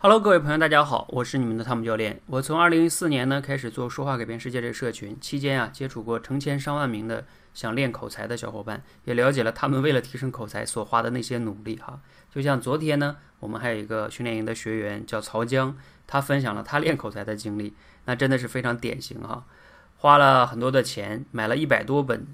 Hello，各位朋友，大家好，我是你们的汤姆教练。我从二零一四年呢开始做说话改变世界这个社群，期间啊接触过成千上万名的想练口才的小伙伴，也了解了他们为了提升口才所花的那些努力哈。就像昨天呢，我们还有一个训练营的学员叫曹江，他分享了他练口才的经历，那真的是非常典型哈，花了很多的钱，买了一百多本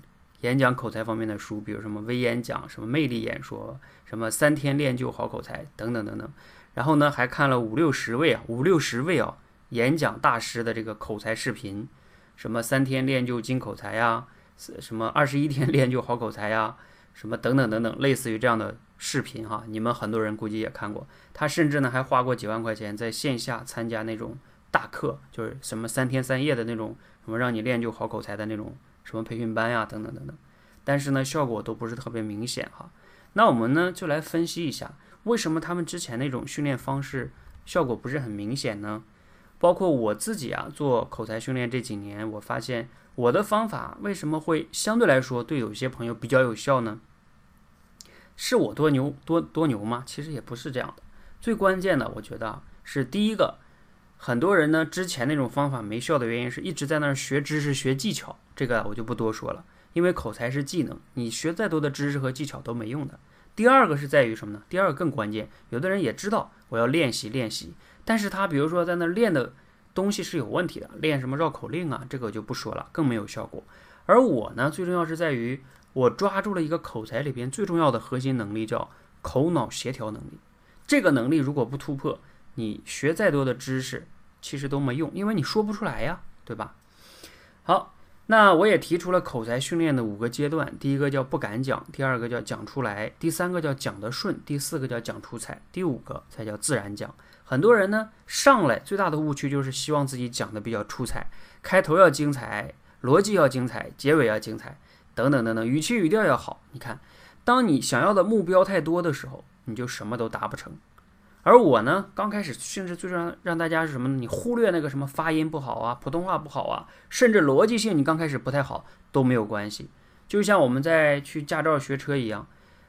演讲口才方面的书，比如什么微演讲、什么魅力演说、什么三天练就好口才等等等等。然后呢，还看了五六十位啊，五六十位啊，演讲大师的这个口才视频，什么三天练就金口才呀，什么二十一天练就好口才呀，什么等等等等，类似于这样的视频哈，你们很多人估计也看过。他甚至呢还花过几万块钱在线下参加那种大课，就是什么三天三夜的那种，什么让你练就好口才的那种什么培训班呀，等等等等。但是呢，效果都不是特别明显哈。那我们呢就来分析一下。为什么他们之前那种训练方式效果不是很明显呢？包括我自己啊，做口才训练这几年，我发现我的方法为什么会相对来说对有些朋友比较有效呢？是我多牛多多牛吗？其实也不是这样的。最关键的，我觉得，是第一个，很多人呢之前那种方法没效的原因是一直在那儿学知识、学技巧，这个我就不多说了，因为口才是技能，你学再多的知识和技巧都没用的。第二个是在于什么呢？第二个更关键，有的人也知道我要练习练习，但是他比如说在那练的东西是有问题的，练什么绕口令啊，这个就不说了，更没有效果。而我呢，最重要是在于我抓住了一个口才里边最重要的核心能力，叫口脑协调能力。这个能力如果不突破，你学再多的知识其实都没用，因为你说不出来呀，对吧？好。那我也提出了口才训练的五个阶段，第一个叫不敢讲，第二个叫讲出来，第三个叫讲得顺，第四个叫讲出彩，第五个才叫自然讲。很多人呢上来最大的误区就是希望自己讲的比较出彩，开头要精彩，逻辑要精彩，结尾要精彩，等等等等，语气语调要好。你看，当你想要的目标太多的时候，你就什么都达不成。而我呢，刚开始甚至最让让大家是什么呢？你忽略那个什么发音不好啊，普通话不好啊，甚至逻辑性你刚开始不太好都没有关系。就像我们在去驾照学车一样，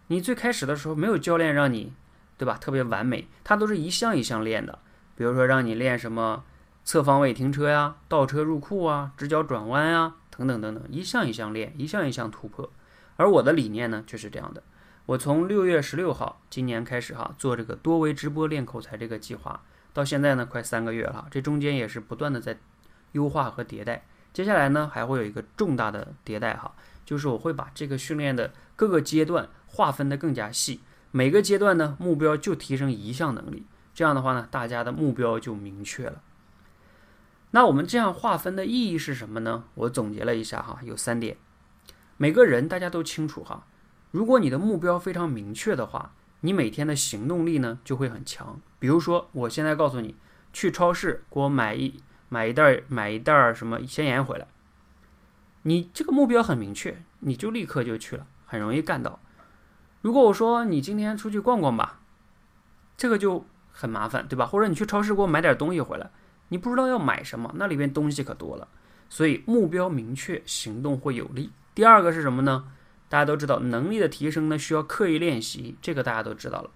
你最开始的时候没有教练让你，对吧？特别完美，他都是一项一项练的。比如说让你练什么侧方位停车呀、倒车入库啊、直角转弯啊，等等等等，一项一项练，一项一项突破。而我的理念呢，就是这样的。我从六月十六号今年开始哈做这个多维直播练口才这个计划，到现在呢快三个月了，这中间也是不断的在优化和迭代。接下来呢还会有一个重大的迭代哈，就是我会把这个训练的各个阶段划分的更加细，每个阶段呢目标就提升一项能力，这样的话呢大家的目标就明确了。那我们这样划分的意义是什么呢？我总结了一下哈，有三点，每个人大家都清楚哈。如果你的目标非常明确的话，你每天的行动力呢就会很强。比如说，我现在告诉你，去超市给我买一买一袋买一袋什么鲜盐回来，你这个目标很明确，你就立刻就去了，很容易干到。如果我说你今天出去逛逛吧，这个就很麻烦，对吧？或者你去超市给我买点东西回来，你不知道要买什么，那里边东西可多了。所以目标明确，行动会有力。第二个是什么呢？大家都知道，能力的提升呢需要刻意练习，这个大家都知道了。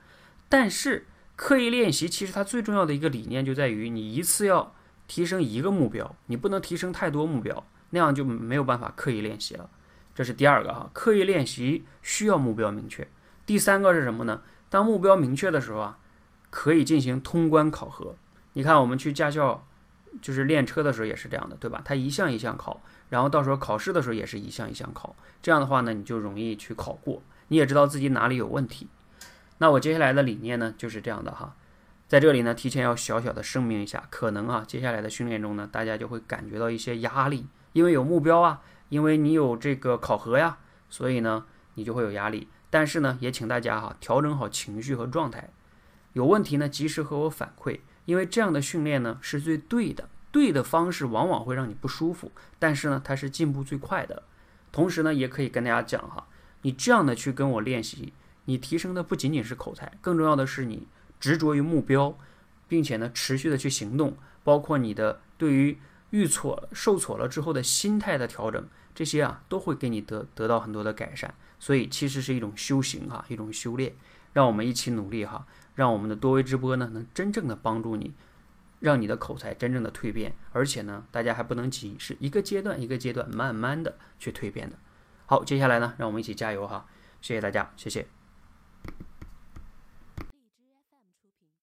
但是刻意练习其实它最重要的一个理念就在于，你一次要提升一个目标，你不能提升太多目标，那样就没有办法刻意练习了。这是第二个哈，刻意练习需要目标明确。第三个是什么呢？当目标明确的时候啊，可以进行通关考核。你看我们去驾校。就是练车的时候也是这样的，对吧？他一项一项考，然后到时候考试的时候也是一项一项考。这样的话呢，你就容易去考过，你也知道自己哪里有问题。那我接下来的理念呢，就是这样的哈。在这里呢，提前要小小的声明一下，可能啊，接下来的训练中呢，大家就会感觉到一些压力，因为有目标啊，因为你有这个考核呀，所以呢，你就会有压力。但是呢，也请大家哈，调整好情绪和状态，有问题呢，及时和我反馈。因为这样的训练呢是最对的，对的方式往往会让你不舒服，但是呢它是进步最快的。同时呢也可以跟大家讲哈，你这样的去跟我练习，你提升的不仅仅是口才，更重要的是你执着于目标，并且呢持续的去行动，包括你的对于遇挫受挫了之后的心态的调整，这些啊都会给你得得到很多的改善。所以其实是一种修行哈，一种修炼。让我们一起努力哈，让我们的多维直播呢能真正的帮助你，让你的口才真正的蜕变。而且呢，大家还不能急，是一个阶段一个阶段慢慢的去蜕变的。好，接下来呢，让我们一起加油哈！谢谢大家，谢谢。